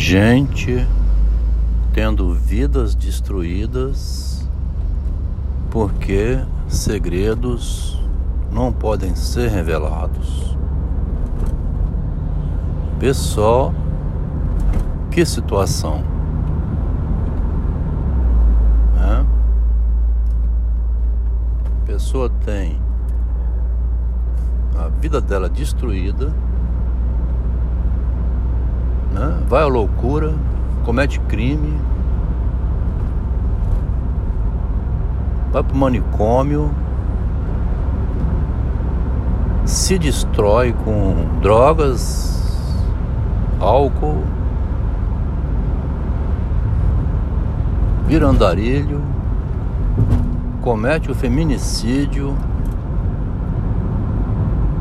gente tendo vidas destruídas porque segredos não podem ser revelados. Pessoal, que situação. Né? Pessoa tem a vida dela destruída, né? vai à loucura, comete crime, vai para o manicômio, se destrói com drogas, álcool, vira andarilho, comete o feminicídio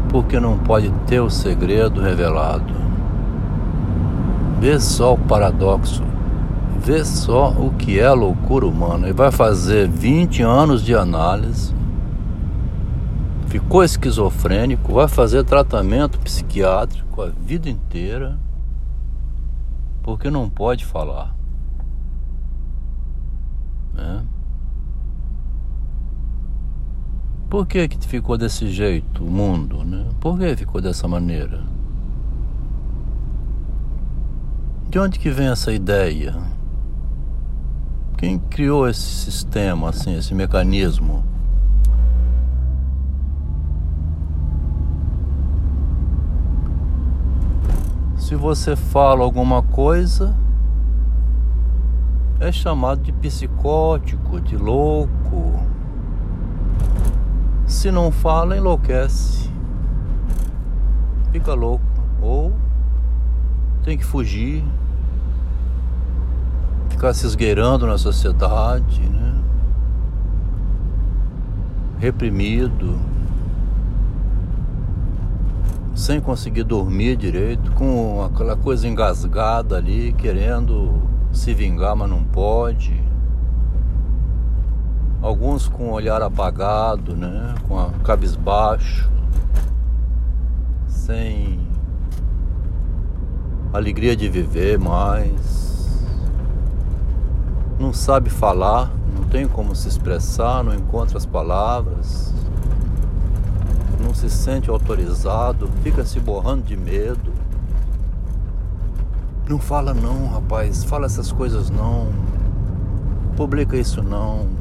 porque não pode ter o segredo revelado. Vê só o paradoxo. Vê só o que é a loucura humana. Ele vai fazer 20 anos de análise, ficou esquizofrênico, vai fazer tratamento psiquiátrico a vida inteira, porque não pode falar. Né? Por que que ficou desse jeito o mundo, né? Por que ficou dessa maneira? De onde que vem essa ideia? Quem criou esse sistema, assim, esse mecanismo? Se você fala alguma coisa, é chamado de psicótico, de louco. Se não fala, enlouquece. Fica louco. Ou tem que fugir. Ficar se esgueirando na sociedade, né? Reprimido. Sem conseguir dormir direito, com aquela coisa engasgada ali, querendo se vingar, mas não pode alguns com o olhar apagado, né? com a cabisbaixo, sem alegria de viver mais, não sabe falar, não tem como se expressar, não encontra as palavras, não se sente autorizado, fica se borrando de medo. Não fala não, rapaz, fala essas coisas não. Publica isso não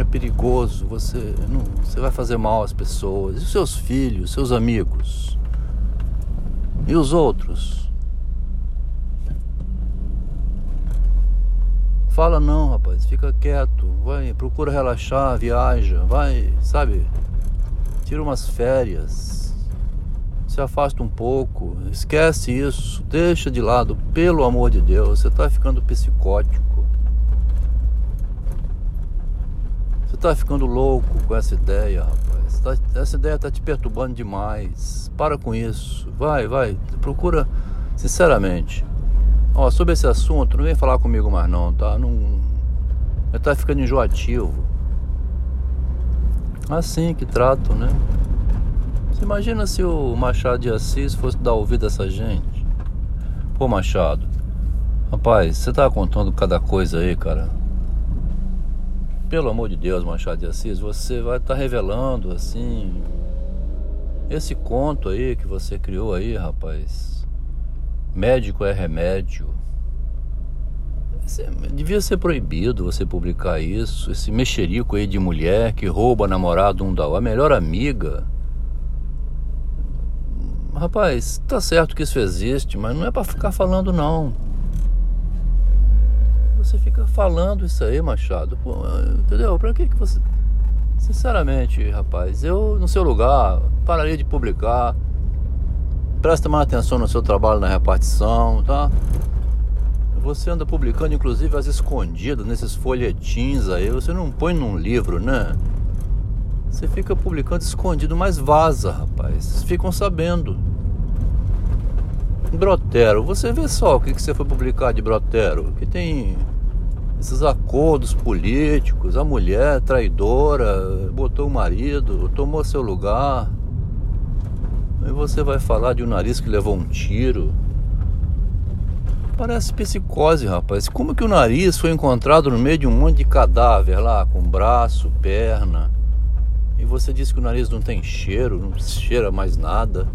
é perigoso, você não, você vai fazer mal às pessoas, e seus filhos, seus amigos, e os outros. Fala não, rapaz, fica quieto, vai, procura relaxar, viaja, vai, sabe? Tira umas férias, se afasta um pouco, esquece isso, deixa de lado, pelo amor de Deus, você está ficando psicótico. Tá ficando louco com essa ideia, rapaz. Tá, essa ideia tá te perturbando demais. Para com isso. Vai, vai. Procura, sinceramente. Ó, sobre esse assunto, não vem falar comigo mais não, tá? Não. Tá ficando enjoativo. Assim que trato, né? Você imagina se o Machado de Assis fosse dar ouvido a essa gente? Pô, Machado. Rapaz, você tá contando cada coisa aí, cara pelo amor de Deus, Machado de Assis, você vai estar tá revelando assim esse conto aí que você criou aí, rapaz. Médico é remédio. Devia ser proibido você publicar isso. Esse mexerico aí de mulher que rouba namorado um da a melhor amiga. Rapaz, tá certo que isso existe, mas não é para ficar falando não você fica falando isso aí, Machado? Pô, entendeu? Pra que que você. Sinceramente, rapaz, eu no seu lugar pararia de publicar. Presta mais atenção no seu trabalho na repartição, tá? Você anda publicando, inclusive, as escondidas nesses folhetins aí. Você não põe num livro, né? Você fica publicando escondido, mas vaza, rapaz. Ficam sabendo. Brotero, você vê só o que, que você foi publicar de Brotero. Que tem esses acordos políticos, a mulher traidora, botou o marido, tomou seu lugar. e você vai falar de um nariz que levou um tiro. Parece psicose, rapaz. Como que o nariz foi encontrado no meio de um monte de cadáver lá, com braço, perna? E você diz que o nariz não tem cheiro, não cheira mais nada.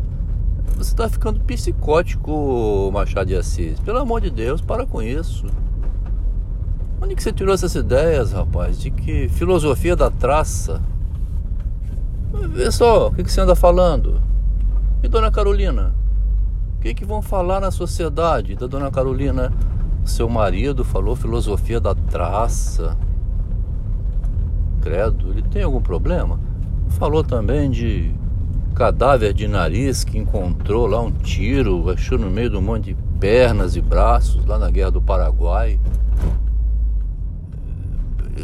Você está ficando psicótico, Machado de Assis. Pelo amor de Deus, para com isso. Onde que você tirou essas ideias, rapaz? De que filosofia da traça? Vê só, o que, que você anda falando? E Dona Carolina? O que, que vão falar na sociedade da Dona Carolina? Seu marido falou filosofia da traça. Credo, ele tem algum problema? Falou também de cadáver de nariz que encontrou lá um tiro, achou no meio de um monte de pernas e braços lá na guerra do Paraguai.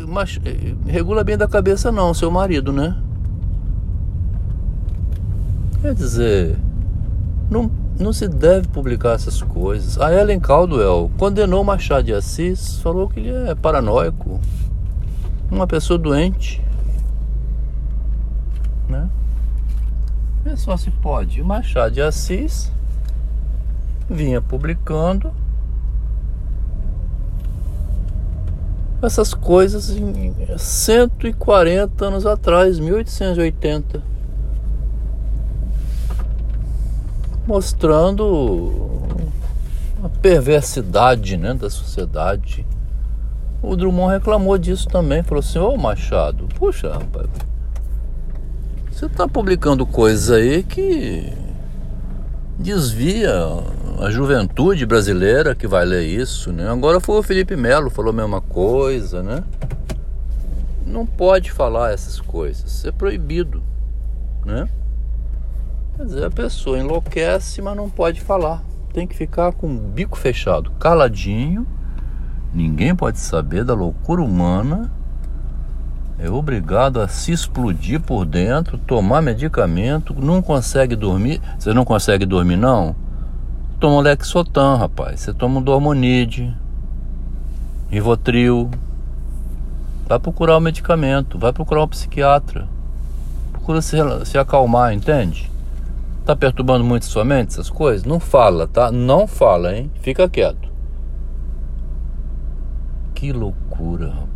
Mas eh, regula bem da cabeça não, seu marido, né? Quer dizer, não, não se deve publicar essas coisas. A Ellen Caldwell condenou Machado de Assis, falou que ele é paranoico, uma pessoa doente. Né? Vê só se pode. Machado de Assis vinha publicando essas coisas em 140 anos atrás, 1880. Mostrando a perversidade né, da sociedade. O Drummond reclamou disso também. Falou assim: Ô Machado, puxa, rapaz, você está publicando coisas aí que desvia a juventude brasileira que vai ler isso, né? Agora foi o Felipe Melo, falou a mesma coisa, né? Não pode falar essas coisas, é proibido, né? Quer dizer, a pessoa enlouquece, mas não pode falar. Tem que ficar com o bico fechado, caladinho. Ninguém pode saber da loucura humana é obrigado a se explodir por dentro, tomar medicamento, não consegue dormir. Você não consegue dormir, não? Toma um Lexotan, rapaz. Você toma um Dormonide, Rivotril. Vai procurar o medicamento, vai procurar um psiquiatra. Procura se, se acalmar, entende? Tá perturbando muito sua mente essas coisas? Não fala, tá? Não fala, hein? Fica quieto. Que loucura, rapaz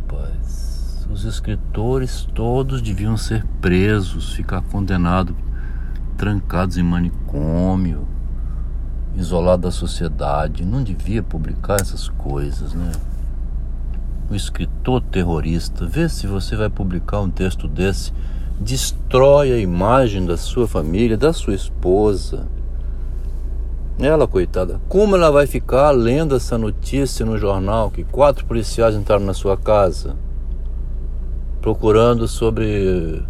os escritores todos deviam ser presos, ficar condenados, trancados em manicômio, isolados da sociedade. Não devia publicar essas coisas, né? O escritor terrorista, vê se você vai publicar um texto desse, destrói a imagem da sua família, da sua esposa. Ela, coitada, como ela vai ficar lendo essa notícia no jornal que quatro policiais entraram na sua casa? Procurando sobre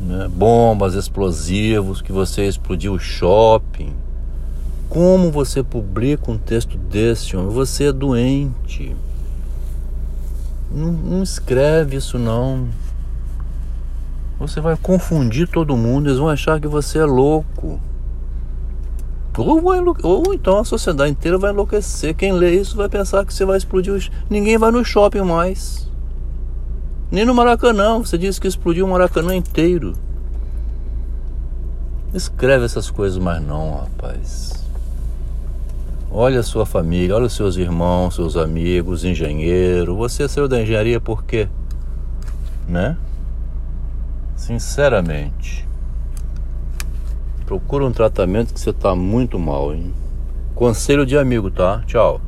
né, bombas, explosivos, que você explodiu o shopping. Como você publica um texto desse, homem? Você é doente. Não, não escreve isso não. Você vai confundir todo mundo, eles vão achar que você é louco. Ou, vai, ou então a sociedade inteira vai enlouquecer. Quem lê isso vai pensar que você vai explodir. O... Ninguém vai no shopping mais. Nem no Maracanã. Você disse que explodiu o Maracanã inteiro. Escreve essas coisas mais não, rapaz. Olha a sua família, olha os seus irmãos, seus amigos, engenheiro. Você saiu da engenharia por quê? Né? Sinceramente. Procura um tratamento que você tá muito mal, hein? Conselho de amigo, tá? Tchau.